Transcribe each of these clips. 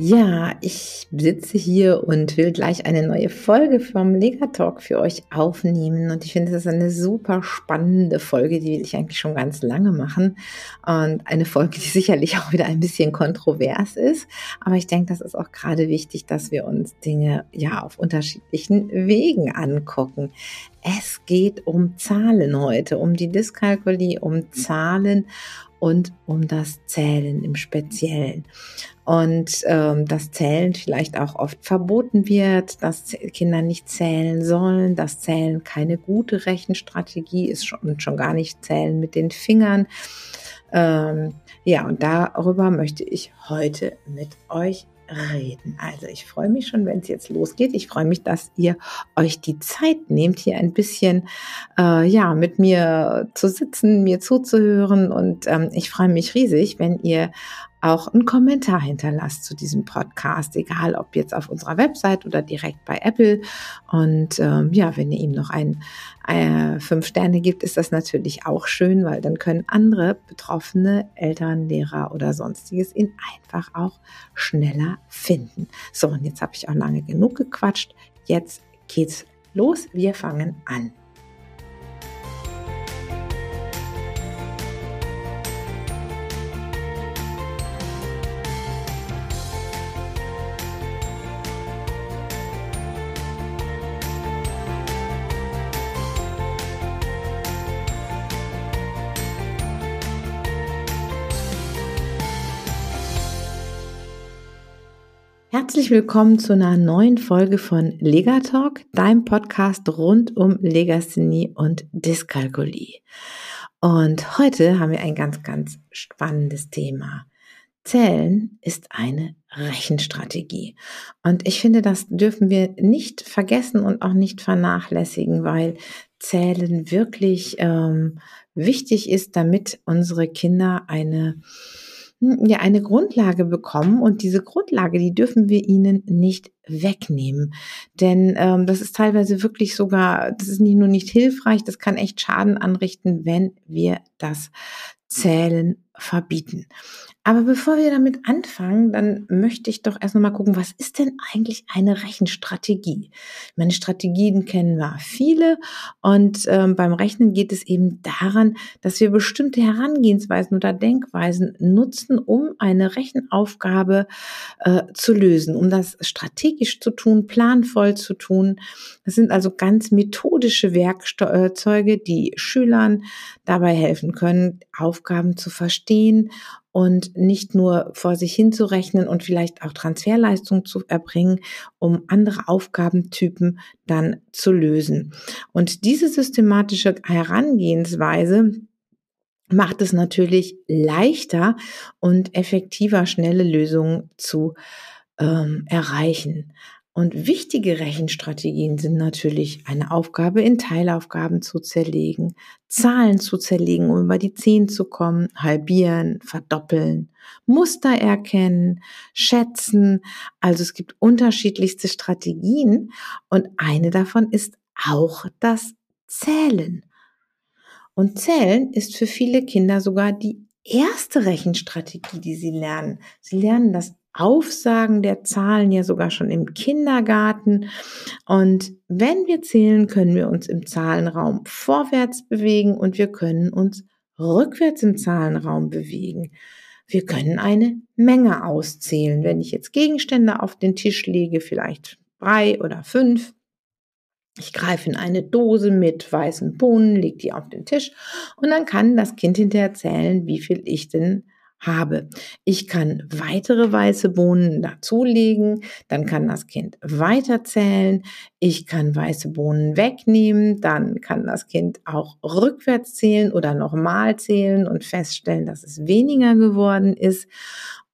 Ja, ich sitze hier und will gleich eine neue Folge vom Lega Talk für euch aufnehmen. Und ich finde, das ist eine super spannende Folge, die will ich eigentlich schon ganz lange machen. Und eine Folge, die sicherlich auch wieder ein bisschen kontrovers ist. Aber ich denke, das ist auch gerade wichtig, dass wir uns Dinge ja auf unterschiedlichen Wegen angucken. Es geht um Zahlen heute, um die Dyskalkulie, um Zahlen und um das Zählen im Speziellen. Und ähm, das Zählen vielleicht auch oft verboten wird, dass Kinder nicht zählen sollen, dass Zählen keine gute Rechenstrategie ist und schon gar nicht zählen mit den Fingern. Ähm, ja, und darüber möchte ich heute mit euch reden. Also ich freue mich schon, wenn es jetzt losgeht. Ich freue mich, dass ihr euch die Zeit nehmt, hier ein bisschen äh, ja mit mir zu sitzen, mir zuzuhören. Und ähm, ich freue mich riesig, wenn ihr auch einen Kommentar hinterlasst zu diesem Podcast, egal ob jetzt auf unserer Website oder direkt bei Apple. Und ähm, ja, wenn ihr ihm noch ein, äh, fünf Sterne gibt, ist das natürlich auch schön, weil dann können andere betroffene Eltern, Lehrer oder sonstiges ihn einfach auch schneller finden. So, und jetzt habe ich auch lange genug gequatscht. Jetzt geht's los. Wir fangen an. Herzlich willkommen zu einer neuen Folge von Legatalk, deinem Podcast rund um Legasthenie und Dyskalkulie. Und heute haben wir ein ganz, ganz spannendes Thema. Zählen ist eine Rechenstrategie. Und ich finde, das dürfen wir nicht vergessen und auch nicht vernachlässigen, weil Zählen wirklich ähm, wichtig ist, damit unsere Kinder eine ja eine Grundlage bekommen und diese Grundlage, die dürfen wir ihnen nicht wegnehmen. Denn ähm, das ist teilweise wirklich sogar, das ist nicht nur nicht hilfreich, das kann echt Schaden anrichten, wenn wir das Zählen verbieten. Aber bevor wir damit anfangen, dann möchte ich doch erst noch mal gucken, was ist denn eigentlich eine Rechenstrategie? Meine Strategien kennen wir viele und ähm, beim Rechnen geht es eben daran, dass wir bestimmte Herangehensweisen oder Denkweisen nutzen, um eine Rechenaufgabe äh, zu lösen, um das strategisch zu tun, planvoll zu tun. Das sind also ganz methodische Werkzeuge, die Schülern dabei helfen können, Aufgaben zu verstehen und nicht nur vor sich hinzurechnen und vielleicht auch Transferleistung zu erbringen, um andere Aufgabentypen dann zu lösen. Und diese systematische Herangehensweise macht es natürlich leichter und effektiver, schnelle Lösungen zu ähm, erreichen. Und wichtige Rechenstrategien sind natürlich eine Aufgabe in Teilaufgaben zu zerlegen, Zahlen zu zerlegen, um über die 10 zu kommen, halbieren, verdoppeln, Muster erkennen, schätzen. Also es gibt unterschiedlichste Strategien und eine davon ist auch das Zählen. Und Zählen ist für viele Kinder sogar die erste Rechenstrategie, die sie lernen. Sie lernen das Aufsagen der Zahlen ja sogar schon im Kindergarten. Und wenn wir zählen, können wir uns im Zahlenraum vorwärts bewegen und wir können uns rückwärts im Zahlenraum bewegen. Wir können eine Menge auszählen. Wenn ich jetzt Gegenstände auf den Tisch lege, vielleicht drei oder fünf, ich greife in eine Dose mit weißen Bohnen, lege die auf den Tisch und dann kann das Kind hinterher zählen, wie viel ich denn habe. Ich kann weitere weiße Bohnen dazulegen, dann kann das Kind weiterzählen. Ich kann weiße Bohnen wegnehmen, dann kann das Kind auch rückwärts zählen oder nochmal zählen und feststellen, dass es weniger geworden ist.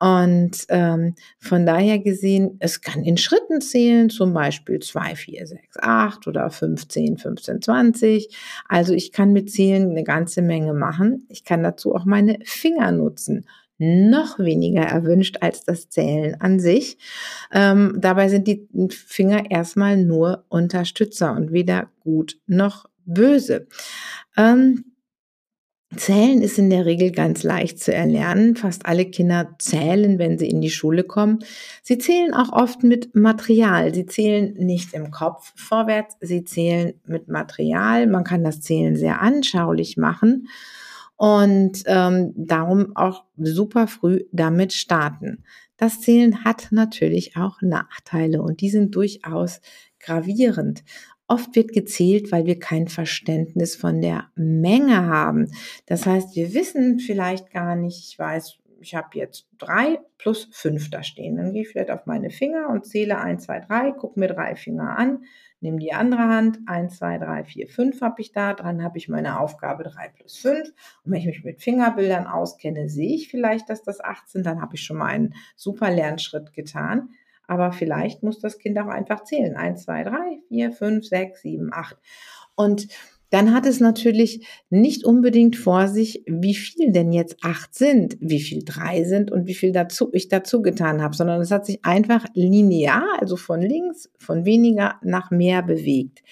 Und ähm, von daher gesehen, es kann in Schritten zählen, zum Beispiel 2, 4, 6, 8 oder 15, 15, 20. Also ich kann mit Zählen eine ganze Menge machen. Ich kann dazu auch meine Finger nutzen noch weniger erwünscht als das Zählen an sich. Ähm, dabei sind die Finger erstmal nur Unterstützer und weder gut noch böse. Ähm, Zählen ist in der Regel ganz leicht zu erlernen. Fast alle Kinder zählen, wenn sie in die Schule kommen. Sie zählen auch oft mit Material. Sie zählen nicht im Kopf vorwärts, sie zählen mit Material. Man kann das Zählen sehr anschaulich machen und ähm, darum auch super früh damit starten. Das Zählen hat natürlich auch Nachteile und die sind durchaus gravierend. Oft wird gezählt, weil wir kein Verständnis von der Menge haben. Das heißt, wir wissen vielleicht gar nicht, ich weiß, ich habe jetzt drei plus fünf da stehen. Dann gehe ich vielleicht auf meine Finger und zähle eins, zwei, drei, gucke mir drei Finger an, nehme die andere Hand, eins, zwei, drei, vier, fünf habe ich da, dran habe ich meine Aufgabe drei plus fünf. Und wenn ich mich mit Fingerbildern auskenne, sehe ich vielleicht, dass das acht sind, dann habe ich schon mal einen super Lernschritt getan. Aber vielleicht muss das Kind auch einfach zählen. Eins, zwei, drei, vier, fünf, sechs, sieben, acht. Und dann hat es natürlich nicht unbedingt vor sich, wie viel denn jetzt acht sind, wie viel drei sind und wie viel dazu, ich dazu getan habe, sondern es hat sich einfach linear, also von links, von weniger nach mehr bewegt.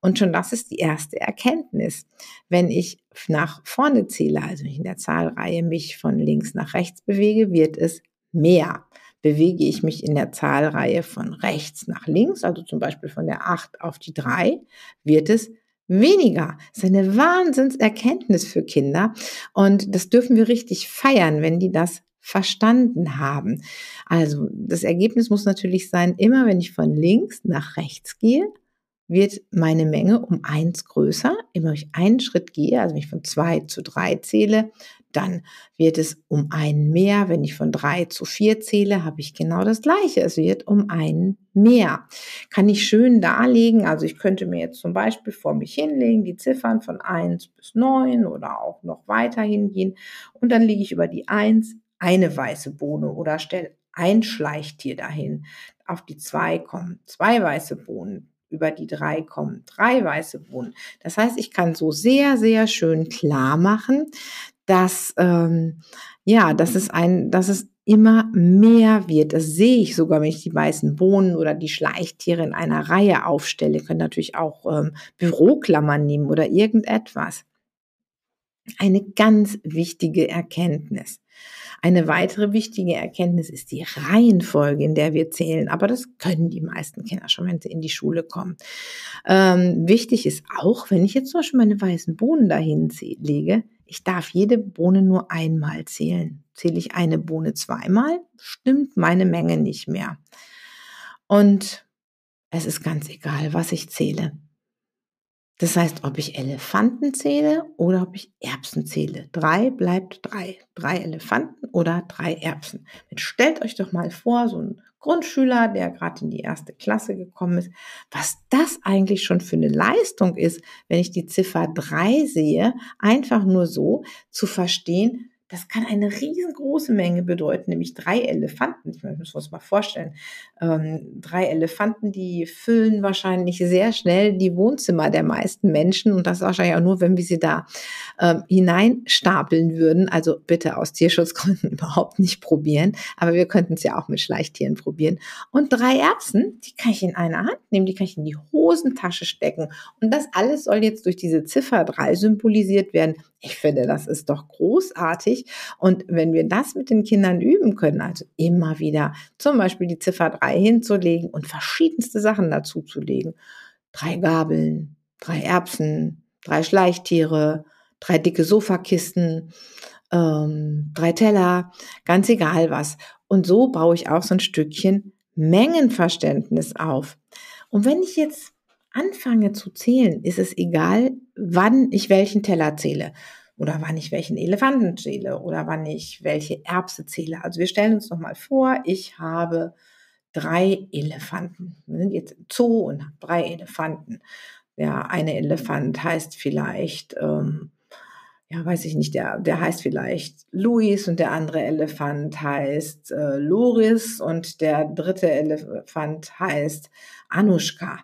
Und schon das ist die erste Erkenntnis. Wenn ich nach vorne zähle, also in der Zahlreihe mich von links nach rechts bewege, wird es mehr bewege ich mich in der Zahlreihe von rechts nach links, also zum Beispiel von der 8 auf die 3, wird es weniger. Das ist eine Wahnsinnserkenntnis für Kinder und das dürfen wir richtig feiern, wenn die das verstanden haben. Also das Ergebnis muss natürlich sein, immer wenn ich von links nach rechts gehe, wird meine Menge um eins größer. Immer wenn ich einen Schritt gehe, also wenn ich von zwei zu drei zähle, dann wird es um einen mehr. Wenn ich von drei zu vier zähle, habe ich genau das Gleiche. Es wird um einen mehr. Kann ich schön darlegen. Also ich könnte mir jetzt zum Beispiel vor mich hinlegen, die Ziffern von eins bis neun oder auch noch weiter hingehen. Und dann lege ich über die eins eine weiße Bohne oder stelle ein Schleichtier dahin. Auf die zwei kommen zwei weiße Bohnen über die drei kommen drei weiße Bohnen. Das heißt, ich kann so sehr, sehr schön klar machen, dass, ähm, ja, dass es ein, dass es immer mehr wird. Das sehe ich sogar, wenn ich die weißen Bohnen oder die Schleichtiere in einer Reihe aufstelle. Kann natürlich auch ähm, Büroklammern nehmen oder irgendetwas. Eine ganz wichtige Erkenntnis. Eine weitere wichtige Erkenntnis ist die Reihenfolge, in der wir zählen. Aber das können die meisten Kinder schon, wenn sie in die Schule kommen. Ähm, wichtig ist auch, wenn ich jetzt zum Beispiel meine weißen Bohnen dahin lege, ich darf jede Bohne nur einmal zählen. Zähle ich eine Bohne zweimal, stimmt meine Menge nicht mehr. Und es ist ganz egal, was ich zähle. Das heißt, ob ich Elefanten zähle oder ob ich Erbsen zähle. Drei bleibt drei. Drei Elefanten oder drei Erbsen. Jetzt stellt euch doch mal vor, so ein Grundschüler, der gerade in die erste Klasse gekommen ist, was das eigentlich schon für eine Leistung ist, wenn ich die Ziffer drei sehe, einfach nur so zu verstehen, das kann eine riesengroße Menge bedeuten, nämlich drei Elefanten. Ich muss mir das mal vorstellen. Ähm, drei Elefanten, die füllen wahrscheinlich sehr schnell die Wohnzimmer der meisten Menschen und das wahrscheinlich auch nur, wenn wir sie da ähm, hineinstapeln würden. Also bitte aus Tierschutzgründen überhaupt nicht probieren, aber wir könnten es ja auch mit Schleichtieren probieren. Und drei Erbsen, die kann ich in einer Hand nehmen, die kann ich in die Hosentasche stecken. Und das alles soll jetzt durch diese Ziffer drei symbolisiert werden. Ich finde, das ist doch großartig. Und wenn wir das mit den Kindern üben können, also immer wieder zum Beispiel die Ziffer 3 hinzulegen und verschiedenste Sachen dazu zu legen, drei Gabeln, drei Erbsen, drei Schleichtiere, drei dicke Sofakisten, ähm, drei Teller, ganz egal was. Und so baue ich auch so ein Stückchen Mengenverständnis auf. Und wenn ich jetzt anfange zu zählen, ist es egal, wann ich welchen Teller zähle oder wann ich welchen Elefanten zähle oder wann ich welche Erbse zähle. Also wir stellen uns noch mal vor, ich habe drei Elefanten. Wir sind jetzt im Zoo und haben drei Elefanten. Der eine Elefant heißt vielleicht, ähm, ja, weiß ich nicht, der, der heißt vielleicht Luis und der andere Elefant heißt äh, Loris und der dritte Elefant heißt Anushka.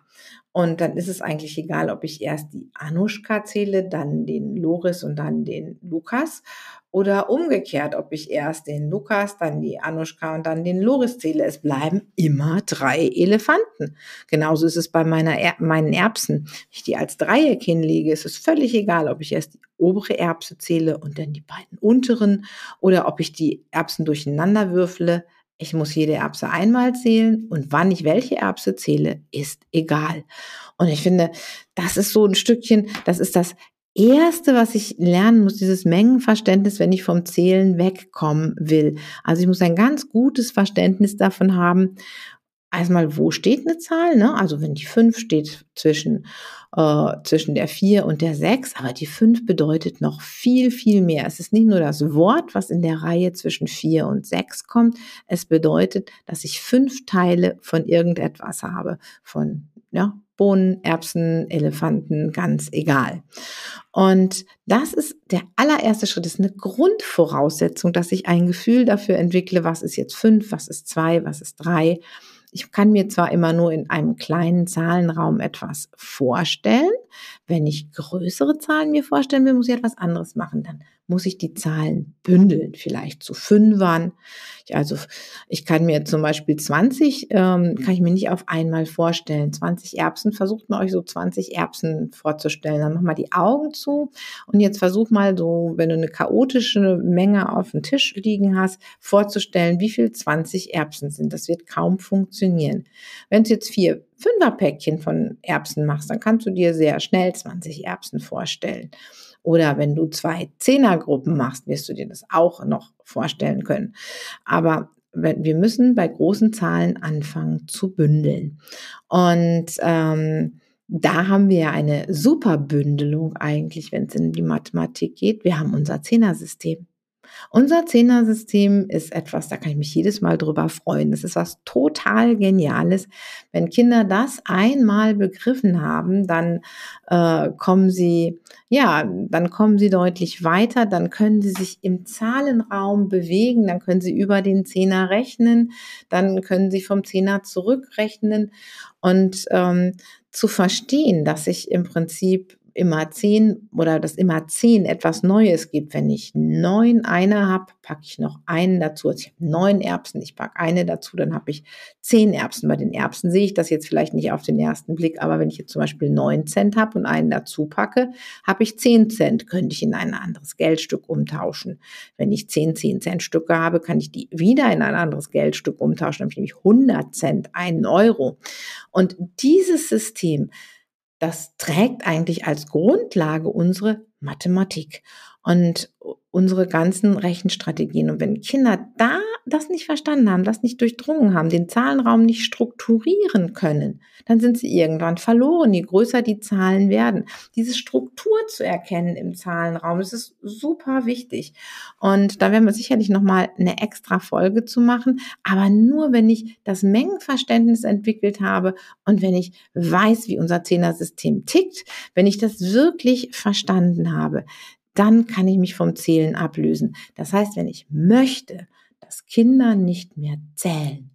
Und dann ist es eigentlich egal, ob ich erst die Anushka zähle, dann den Loris und dann den Lukas oder umgekehrt, ob ich erst den Lukas, dann die Anushka und dann den Loris zähle. Es bleiben immer drei Elefanten. Genauso ist es bei meiner er meinen Erbsen. Wenn ich die als Dreieck hinlege, ist es völlig egal, ob ich erst die obere Erbse zähle und dann die beiden unteren oder ob ich die Erbsen durcheinander würfle. Ich muss jede Erbse einmal zählen und wann ich welche Erbse zähle, ist egal. Und ich finde, das ist so ein Stückchen, das ist das Erste, was ich lernen muss, dieses Mengenverständnis, wenn ich vom Zählen wegkommen will. Also ich muss ein ganz gutes Verständnis davon haben, erstmal, wo steht eine Zahl? Ne? Also wenn die 5 steht zwischen, äh, zwischen der 4 und der 6, aber die 5 bedeutet noch viel, viel mehr. Es ist nicht nur das Wort, was in der Reihe zwischen 4 und 6 kommt. Es bedeutet, dass ich fünf Teile von irgendetwas habe. Von ja, Bohnen, Erbsen, Elefanten, ganz egal. Und das ist der allererste Schritt, das ist eine Grundvoraussetzung, dass ich ein Gefühl dafür entwickle, was ist jetzt fünf, was ist zwei, was ist drei. Ich kann mir zwar immer nur in einem kleinen Zahlenraum etwas vorstellen. Wenn ich größere Zahlen mir vorstellen will, muss ich etwas anderes machen. Dann muss ich die Zahlen bündeln, vielleicht zu Fünfern. Ich, also ich kann mir zum Beispiel 20, ähm, kann ich mir nicht auf einmal vorstellen. 20 Erbsen, versucht mal euch so 20 Erbsen vorzustellen. Dann mach mal die Augen zu und jetzt versuch mal so, wenn du eine chaotische Menge auf dem Tisch liegen hast, vorzustellen, wie viel 20 Erbsen sind. Das wird kaum funktionieren. Wenn es jetzt vier Fünferpäckchen von Erbsen machst, dann kannst du dir sehr schnell 20 Erbsen vorstellen. Oder wenn du zwei Zehnergruppen machst, wirst du dir das auch noch vorstellen können. Aber wir müssen bei großen Zahlen anfangen zu bündeln. Und ähm, da haben wir eine super Bündelung eigentlich, wenn es in die Mathematik geht. Wir haben unser Zehnersystem. Unser Zehnersystem ist etwas, da kann ich mich jedes Mal drüber freuen. Das ist was total Geniales. Wenn Kinder das einmal begriffen haben, dann äh, kommen sie, ja, dann kommen sie deutlich weiter, dann können sie sich im Zahlenraum bewegen, dann können sie über den Zehner rechnen, dann können sie vom Zehner zurückrechnen und ähm, zu verstehen, dass ich im Prinzip immer zehn oder dass immer zehn etwas Neues gibt. Wenn ich neun eine habe, packe ich noch einen dazu. Also ich habe neun Erbsen, ich packe eine dazu, dann habe ich zehn Erbsen. Bei den Erbsen sehe ich das jetzt vielleicht nicht auf den ersten Blick, aber wenn ich jetzt zum Beispiel neun Cent habe und einen dazu packe, habe ich zehn Cent, könnte ich in ein anderes Geldstück umtauschen. Wenn ich zehn zehn Cent Stücke habe, kann ich die wieder in ein anderes Geldstück umtauschen, nämlich 100 Cent, einen Euro. Und dieses System, das trägt eigentlich als Grundlage unsere Mathematik und unsere ganzen Rechenstrategien. Und wenn Kinder da das nicht verstanden haben, das nicht durchdrungen haben, den Zahlenraum nicht strukturieren können, dann sind sie irgendwann verloren, je größer die Zahlen werden. Diese Struktur zu erkennen im Zahlenraum, das ist super wichtig. Und da werden wir sicherlich nochmal eine extra Folge zu machen, aber nur wenn ich das Mengenverständnis entwickelt habe und wenn ich weiß, wie unser Zehnersystem tickt, wenn ich das wirklich verstanden habe, dann kann ich mich vom Zählen ablösen. Das heißt, wenn ich möchte, dass Kinder nicht mehr zählen,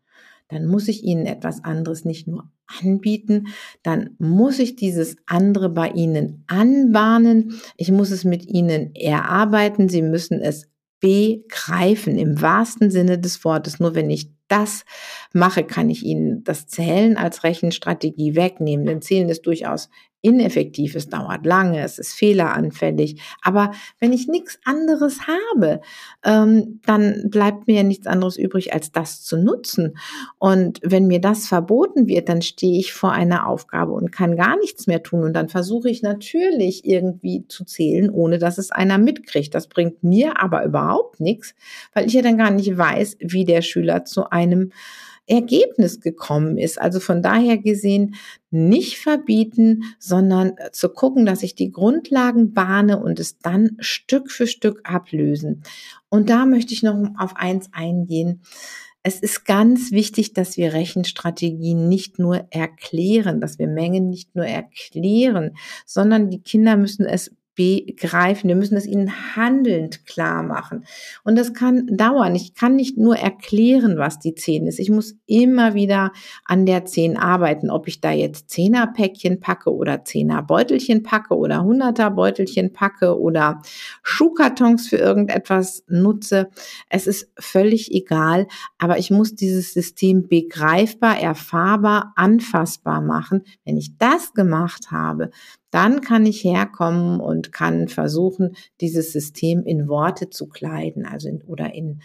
dann muss ich ihnen etwas anderes nicht nur anbieten, dann muss ich dieses andere bei ihnen anbahnen, ich muss es mit ihnen erarbeiten, sie müssen es begreifen im wahrsten Sinne des Wortes. Nur wenn ich das mache, kann ich Ihnen das Zählen als Rechenstrategie wegnehmen. Denn Zählen ist durchaus ineffektiv, es dauert lange, es ist fehleranfällig. Aber wenn ich nichts anderes habe, ähm, dann bleibt mir ja nichts anderes übrig, als das zu nutzen. Und wenn mir das verboten wird, dann stehe ich vor einer Aufgabe und kann gar nichts mehr tun. Und dann versuche ich natürlich irgendwie zu zählen, ohne dass es einer mitkriegt. Das bringt mir aber überhaupt nichts, weil ich ja dann gar nicht weiß, wie der Schüler zu einem Ergebnis gekommen ist. Also von daher gesehen nicht verbieten, sondern äh, zu gucken, dass ich die Grundlagen bahne und es dann Stück für Stück ablösen. Und da möchte ich noch auf eins eingehen. Es ist ganz wichtig, dass wir Rechenstrategien nicht nur erklären, dass wir Mengen nicht nur erklären, sondern die Kinder müssen es begreifen. Wir müssen es ihnen handelnd klar machen. Und das kann dauern. Ich kann nicht nur erklären, was die 10 ist. Ich muss immer wieder an der 10 arbeiten, ob ich da jetzt 10er Päckchen packe oder 10er Beutelchen packe oder 100er Beutelchen packe oder Schuhkartons für irgendetwas nutze. Es ist völlig egal, aber ich muss dieses System begreifbar, erfahrbar, anfassbar machen. Wenn ich das gemacht habe, dann kann ich herkommen und kann versuchen, dieses System in Worte zu kleiden, also in, oder in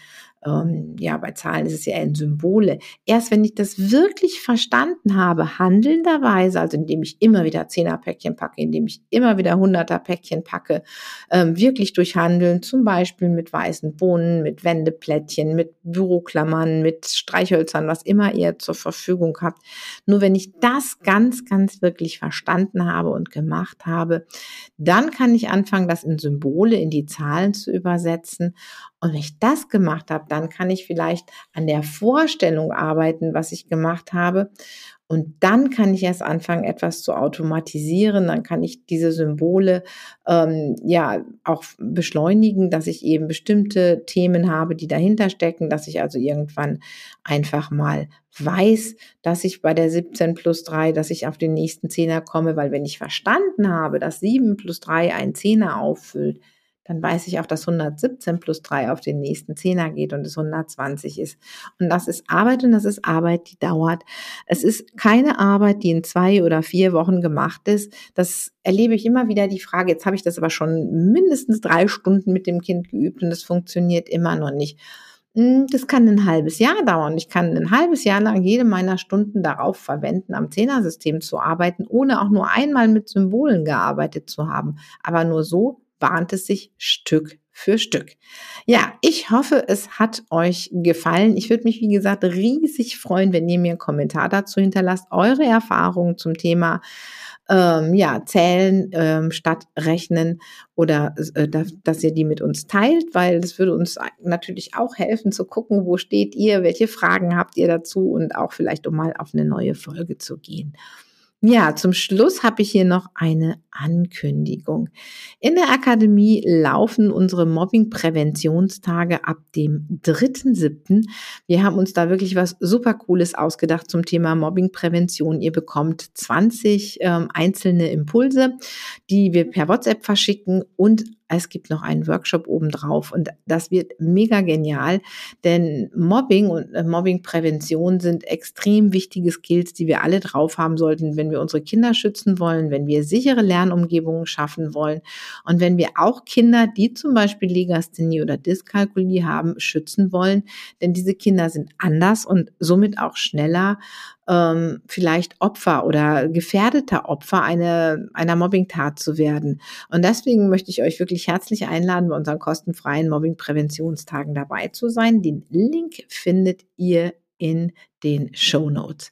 ähm, ja, bei Zahlen ist es ja in Symbole. Erst wenn ich das wirklich verstanden habe, handelnderweise, also indem ich immer wieder Zehner-Päckchen packe, indem ich immer wieder Hunderter-Päckchen packe, ähm, wirklich durch Handeln, zum Beispiel mit weißen Bohnen, mit Wendeplättchen, mit Büroklammern, mit Streichhölzern, was immer ihr zur Verfügung habt. Nur wenn ich das ganz, ganz wirklich verstanden habe und gemacht habe, dann kann ich anfangen, das in Symbole, in die Zahlen zu übersetzen. Und wenn ich das gemacht habe, dann kann ich vielleicht an der Vorstellung arbeiten, was ich gemacht habe. Und dann kann ich erst anfangen, etwas zu automatisieren. Dann kann ich diese Symbole ähm, ja auch beschleunigen, dass ich eben bestimmte Themen habe, die dahinter stecken, dass ich also irgendwann einfach mal weiß, dass ich bei der 17 plus 3, dass ich auf den nächsten Zehner komme, weil wenn ich verstanden habe, dass 7 plus 3 ein Zehner auffüllt, dann weiß ich auch, dass 117 plus 3 auf den nächsten Zehner geht und es 120 ist. Und das ist Arbeit und das ist Arbeit, die dauert. Es ist keine Arbeit, die in zwei oder vier Wochen gemacht ist. Das erlebe ich immer wieder die Frage, jetzt habe ich das aber schon mindestens drei Stunden mit dem Kind geübt und es funktioniert immer noch nicht. Hm, das kann ein halbes Jahr dauern. Ich kann ein halbes Jahr lang jede meiner Stunden darauf verwenden, am Zehnersystem zu arbeiten, ohne auch nur einmal mit Symbolen gearbeitet zu haben. Aber nur so bahnt es sich Stück für Stück. Ja, ich hoffe, es hat euch gefallen. Ich würde mich, wie gesagt, riesig freuen, wenn ihr mir einen Kommentar dazu hinterlasst, eure Erfahrungen zum Thema ähm, ja, zählen ähm, statt rechnen oder äh, dass ihr die mit uns teilt, weil das würde uns natürlich auch helfen zu gucken, wo steht ihr, welche Fragen habt ihr dazu und auch vielleicht um mal auf eine neue Folge zu gehen. Ja, zum Schluss habe ich hier noch eine Ankündigung. In der Akademie laufen unsere Mobbing-Präventionstage ab dem 3.7. Wir haben uns da wirklich was super Cooles ausgedacht zum Thema Mobbing-Prävention. Ihr bekommt 20 ähm, einzelne Impulse, die wir per WhatsApp verschicken und es gibt noch einen Workshop obendrauf und das wird mega genial, denn Mobbing und äh, Mobbingprävention sind extrem wichtige Skills, die wir alle drauf haben sollten, wenn wir unsere Kinder schützen wollen, wenn wir sichere Lernumgebungen schaffen wollen und wenn wir auch Kinder, die zum Beispiel Legasthenie oder Dyskalkulie haben, schützen wollen, denn diese Kinder sind anders und somit auch schneller ähm, vielleicht Opfer oder gefährdeter Opfer eine, einer Mobbingtat zu werden. Und deswegen möchte ich euch wirklich herzlich einladen, bei unseren kostenfreien Mobbing-Präventionstagen dabei zu sein. Den Link findet ihr in den Show Notes.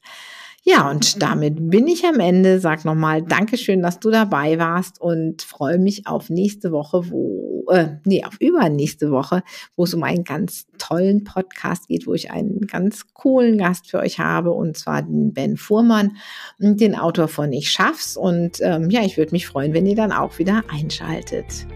Ja, und damit bin ich am Ende. Sag nochmal Dankeschön, dass du dabei warst und freue mich auf nächste Woche, wo, äh, nee, auf übernächste Woche, wo es um einen ganz tollen Podcast geht, wo ich einen ganz coolen Gast für euch habe und zwar den Ben Fuhrmann, den Autor von Ich schaff's. Und ähm, ja, ich würde mich freuen, wenn ihr dann auch wieder einschaltet.